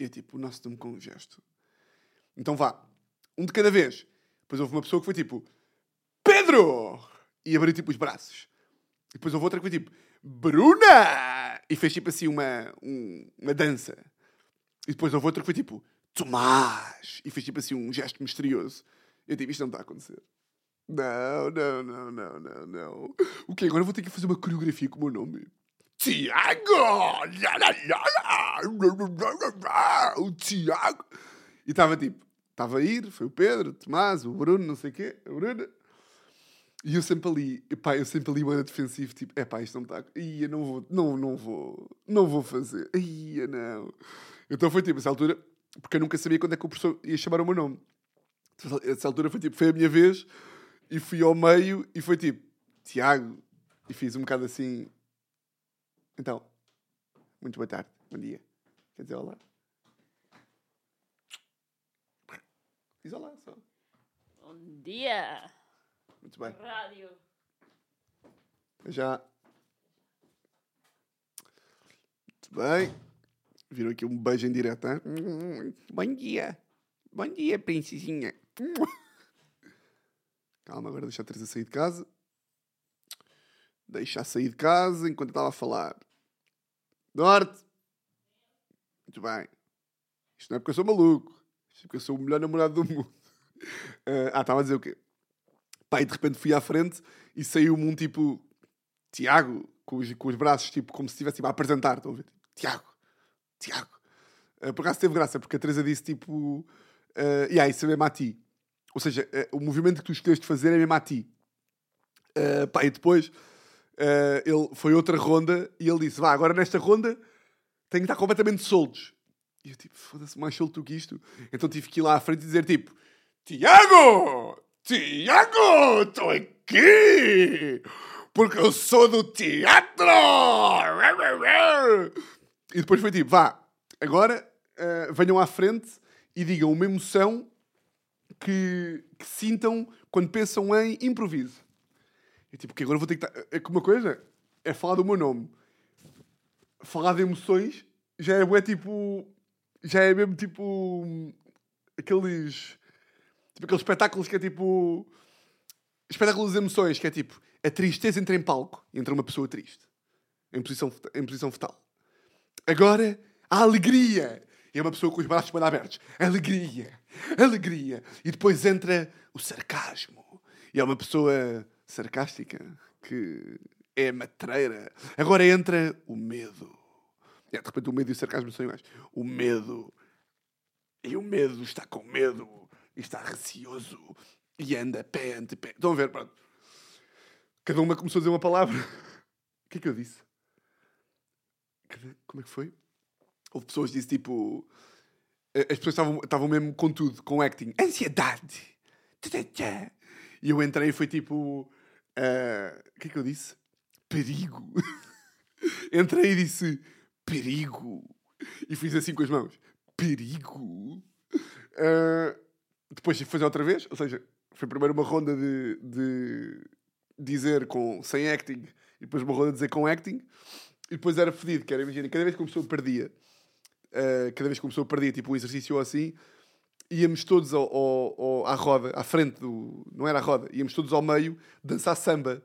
Speaker 1: E eu tipo, o nosso nome com um gesto. Então vá, um de cada vez. Depois houve uma pessoa que foi tipo, Pedro! E abriu tipo os braços. E depois houve outra que foi tipo, Bruna! E fez tipo assim uma, um- uma dança. E depois houve outra que foi tipo, Tomás! E fez tipo assim um gesto misterioso. Eu tipo, isto não está a acontecer. Não, não, não, não, não, não. O que agora vou ter que fazer uma coreografia com o meu nome. Tiago! O Tiago! E estava tipo, estava a ir, foi o Pedro, o Tomás, o Bruno, não sei o quê, a Bruna. E eu sempre ali, epá, eu sempre ali era defensivo, tipo, epá, isto não está. Ia, não vou, não, não vou, não vou fazer. Ia, não. Então foi tipo, essa altura, porque eu nunca sabia quando é que o professor ia chamar o meu nome. Essa altura foi tipo, foi a minha vez e fui ao meio e foi tipo, Tiago. E fiz um bocado assim. Então, muito boa tarde, bom dia. Quer dizer olá? Diz olá só.
Speaker 2: Bom dia,
Speaker 1: Muito bem.
Speaker 2: rádio.
Speaker 1: Já. Muito bem. Viram aqui um beijo em direto, hein? Bom dia. Bom dia, princesinha. [laughs] Calma, agora deixa a Teresa sair de casa. Deixa sair de casa enquanto eu estava a falar. Norte. Muito bem. Isto não é porque eu sou maluco. Isto é porque eu sou o melhor namorado do mundo. [laughs] Ah, estava a dizer o quê? E de repente fui à frente e saiu-me um tipo Tiago, com os, com os braços tipo como se estivesse tipo, a apresentar. Estão a ver? Tiago, Tiago. Ah, por acaso teve graça, porque a Teresa disse tipo, uh, yeah, isso é mesmo a ti. Ou seja, ah, o movimento que tu escolheste fazer é mesmo a ti. Ah, pá, e depois ele, foi outra ronda e ele disse: Vá, agora nesta ronda tem que estar completamente soltos. E eu tipo, foda-se, mais solto do que isto. Então tive que ir lá à frente e dizer tipo: Tiago! Tiago! Estou aqui! Porque eu sou do teatro! E depois foi tipo: vá, agora eh, venham à frente e digam uma emoção que, que sintam quando pensam em improviso. E tipo, que agora vou ter que estar. É que uma coisa é falar do meu nome. Falar de emoções já é, bué, tipo. Já é mesmo tipo. Aqueles. Tipo aqueles espetáculos que é tipo. Espetáculos de emoções, que é tipo. A tristeza entra em palco e entra uma pessoa triste. Em posição, em posição fetal. Agora, a alegria. E é uma pessoa com os braços bem abertos. Alegria. Alegria. E depois entra o sarcasmo. E é uma pessoa sarcástica que é matreira. Agora entra o medo. É, de repente o medo e o sarcasmo são iguais. O medo. E o medo está com medo. E está receoso. E anda pé ante pé. Estão a ver? Pronto. Cada uma começou a dizer uma palavra. [laughs] O que é que eu disse? Como é que foi? Houve pessoas que disse tipo. eh, As pessoas estavam, mesmo com tudo, com acting. Ansiedade! E eu entrei e foi tipo. ah, O que é que eu disse? Perigo! [laughs] entrei e disse perigo! E fiz assim com as mãos: perigo! Ah, depois que fazer outra vez, ou seja, foi primeiro uma ronda de, de dizer com, sem acting e depois uma ronda de dizer com acting e depois era fedido, que era, imagina, cada vez que uma pessoa perdia uh, cada vez que uma pessoa perdia tipo um exercício ou assim, íamos todos ao, ao, ao, à roda, à frente do. Não era a roda, íamos todos ao meio dançar samba.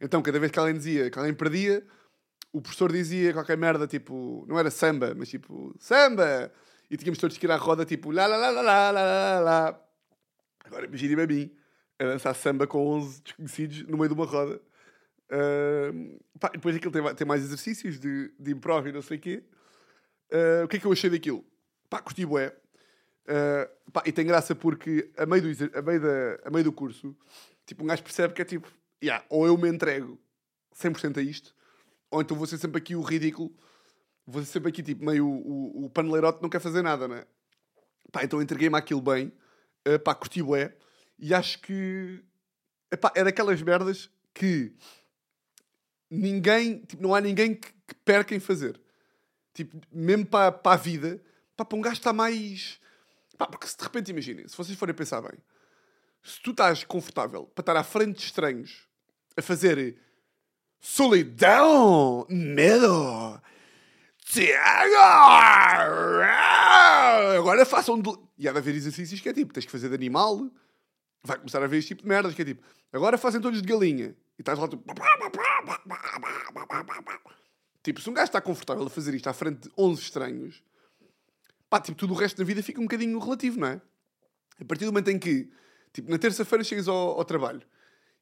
Speaker 1: Então, cada vez que alguém dizia que alguém perdia, o professor dizia qualquer merda, tipo, não era samba, mas tipo, samba! E tínhamos todos que ir à roda, tipo, lá, lá, lá, lá, lá, lá, lá. Agora imaginem-me a mim, a dançar samba com 11 desconhecidos no meio de uma roda. Pá, depois aquilo tem, tem mais exercícios de, de improv e não sei o quê. Uh, o que é que eu achei daquilo? Pá, curti bué. Uh, pá, e tem graça porque a meio, do, a, meio da, a meio do curso, tipo, um gajo percebe que é tipo, yeah, ou eu me entrego 100% a isto, ou então vou ser sempre aqui o ridículo, vou ser sempre aqui tipo meio o, o, o paneleirote não quer fazer nada, né? Pá, então entreguei-me aquilo bem, uh, pá, curti bué, e acho que, epá, é daquelas merdas que ninguém, tipo, não há ninguém que, que perca em fazer. Tipo, mesmo para, para a vida, para um gajo está mais. Pá, porque se de repente, imaginem, se vocês forem pensar bem, se tu estás confortável para estar à frente de estranhos a fazer solidão, medo, Tiago, agora façam. De... E há de haver exercícios que é tipo, tens que fazer de animal, vai começar a ver este tipo de merdas que é tipo, agora fazem todos de galinha. E estás lá tipo. Tipo, se um gajo está confortável a fazer isto à frente de 11 estranhos, pá, tipo, tudo o resto da vida fica um bocadinho relativo, não é? A partir do momento em que, tipo, na terça-feira chegas ao, ao, trabalho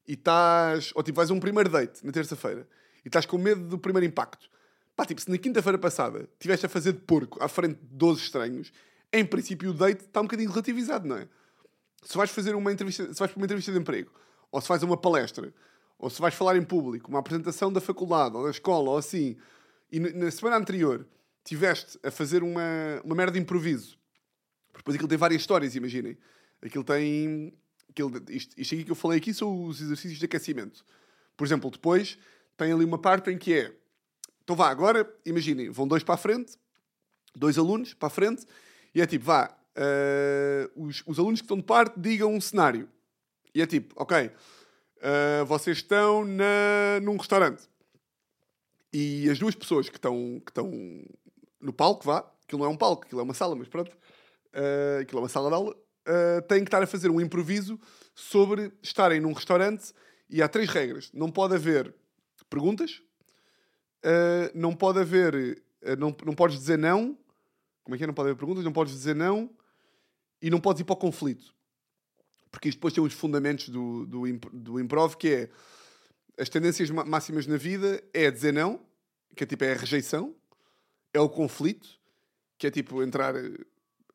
Speaker 1: e estás, ou tipo, vais a um primeiro date na terça-feira e estás com medo do primeiro impacto, pá, tipo, se na quinta-feira passada estiveste a fazer de porco à frente de 12 estranhos, em princípio o date está um bocadinho relativizado, não é? Se vais fazer uma entrevista, se vais para uma entrevista de emprego, ou se vais a uma palestra, ou se vais falar em público, uma apresentação da faculdade ou da escola ou assim, e na semana anterior tiveste a fazer uma, uma merda de improviso, depois aquilo tem várias histórias, imaginem. Aquilo tem. Aquilo, isto, isto aqui que eu falei aqui são os exercícios de aquecimento. Por exemplo, depois tem ali uma parte em que é. Então vá, agora, imaginem, vão dois para a frente, dois alunos para a frente, e é tipo, vá, uh, os, os alunos que estão de parte digam um cenário. E é tipo, ok, uh, vocês estão na, num restaurante e as duas pessoas que estão, que estão no palco, vá, aquilo não é um palco, aquilo é uma sala, mas pronto, uh, aquilo é uma sala de aula, uh, têm que estar a fazer um improviso sobre estarem num restaurante e há três regras. Não pode haver perguntas, uh, não pode haver, não, não podes dizer não, como é que é? Não pode haver perguntas, não podes dizer não e não podes ir para o conflito porque isto depois tem os fundamentos do, do, do improv, que é as tendências máximas na vida é dizer não, que é tipo é a rejeição, é o conflito, que é tipo entrar,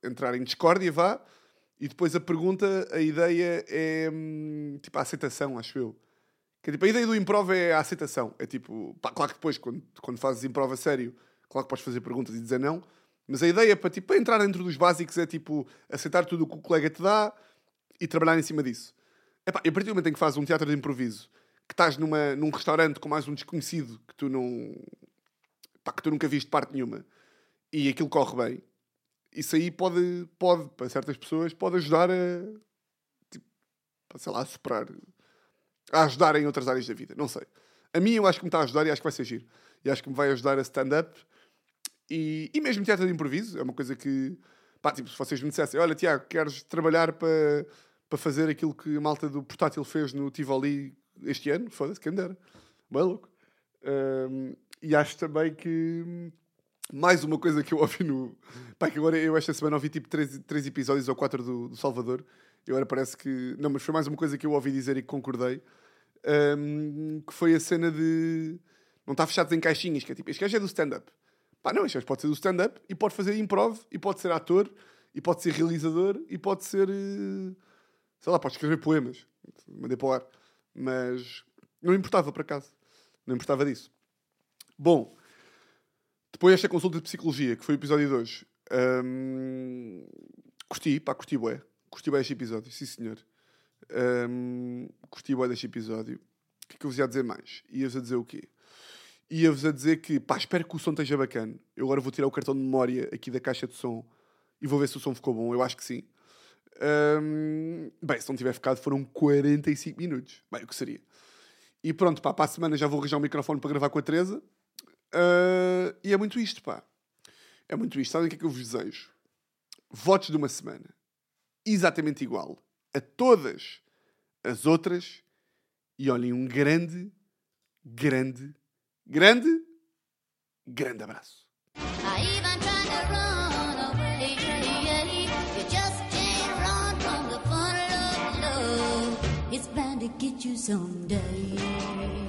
Speaker 1: entrar em discórdia, vá, e depois a pergunta, a ideia é hum, tipo a aceitação, acho eu. Que é, tipo, a ideia do improv é a aceitação. É tipo, pá, claro que depois, quando, quando fazes improv a sério, claro que podes fazer perguntas e dizer não, mas a ideia para, tipo, para entrar dentro dos básicos é tipo aceitar tudo o que o colega te dá, e trabalhar em cima disso. Epá, e a partir do momento em que fazes um teatro de improviso, que estás numa, num restaurante com mais um desconhecido que tu não. Que tu nunca viste parte nenhuma e aquilo corre bem, isso aí pode, pode para certas pessoas, pode ajudar a. Tipo, sei lá, a superar. a ajudar em outras áreas da vida. Não sei. A mim eu acho que me está a ajudar e acho que vai ser giro. E acho que me vai ajudar a stand-up e, e mesmo teatro de improviso. É uma coisa que. Pá, tipo, se vocês me dissessem, olha, Tiago, queres trabalhar para para fazer aquilo que a malta do portátil fez no Tivoli este ano. Foda-se, quem dera. Bem louco. Um, e acho também que mais uma coisa que eu ouvi no. Pá, que agora eu esta semana ouvi tipo três, três episódios ou quatro do, do Salvador. E agora parece que. Não, mas foi mais uma coisa que eu ouvi dizer e que concordei. Um, que foi a cena de. Não está fechado em caixinhas, que é tipo, este gajo é do stand-up. Pá, não, este gajo pode ser do stand-up e pode fazer improv, e pode ser ator, e pode ser realizador, e pode ser. Uh sei lá, pode escrever poemas. Mandei para o ar. Mas não importava, por acaso. Não importava disso. Bom, depois desta consulta de psicologia, que foi o episódio de hoje, hum, curti, pá, curti bué. Curti bué este episódio, sim senhor. Hum, curti bué deste episódio. O que é que eu vos ia dizer mais? Ia-vos a dizer o quê? Ia-vos a dizer que, pá, espero que o som esteja bacana. Eu agora vou tirar o cartão de memória aqui da caixa de som e vou ver se o som ficou bom. Eu acho que sim. Bem, se não tiver ficado, foram 45 minutos. Bem, o que seria? E pronto, pá, para a semana já vou arranjar um microfone para gravar com a Teresa. Uh, e é muito isto, pá. É muito isto. Sabem o que é que eu vos desejo? Votos de uma semana. Exatamente igual a todas as outras. E olhem, um grande, grande, grande, grande abraço.
Speaker 3: Get you someday.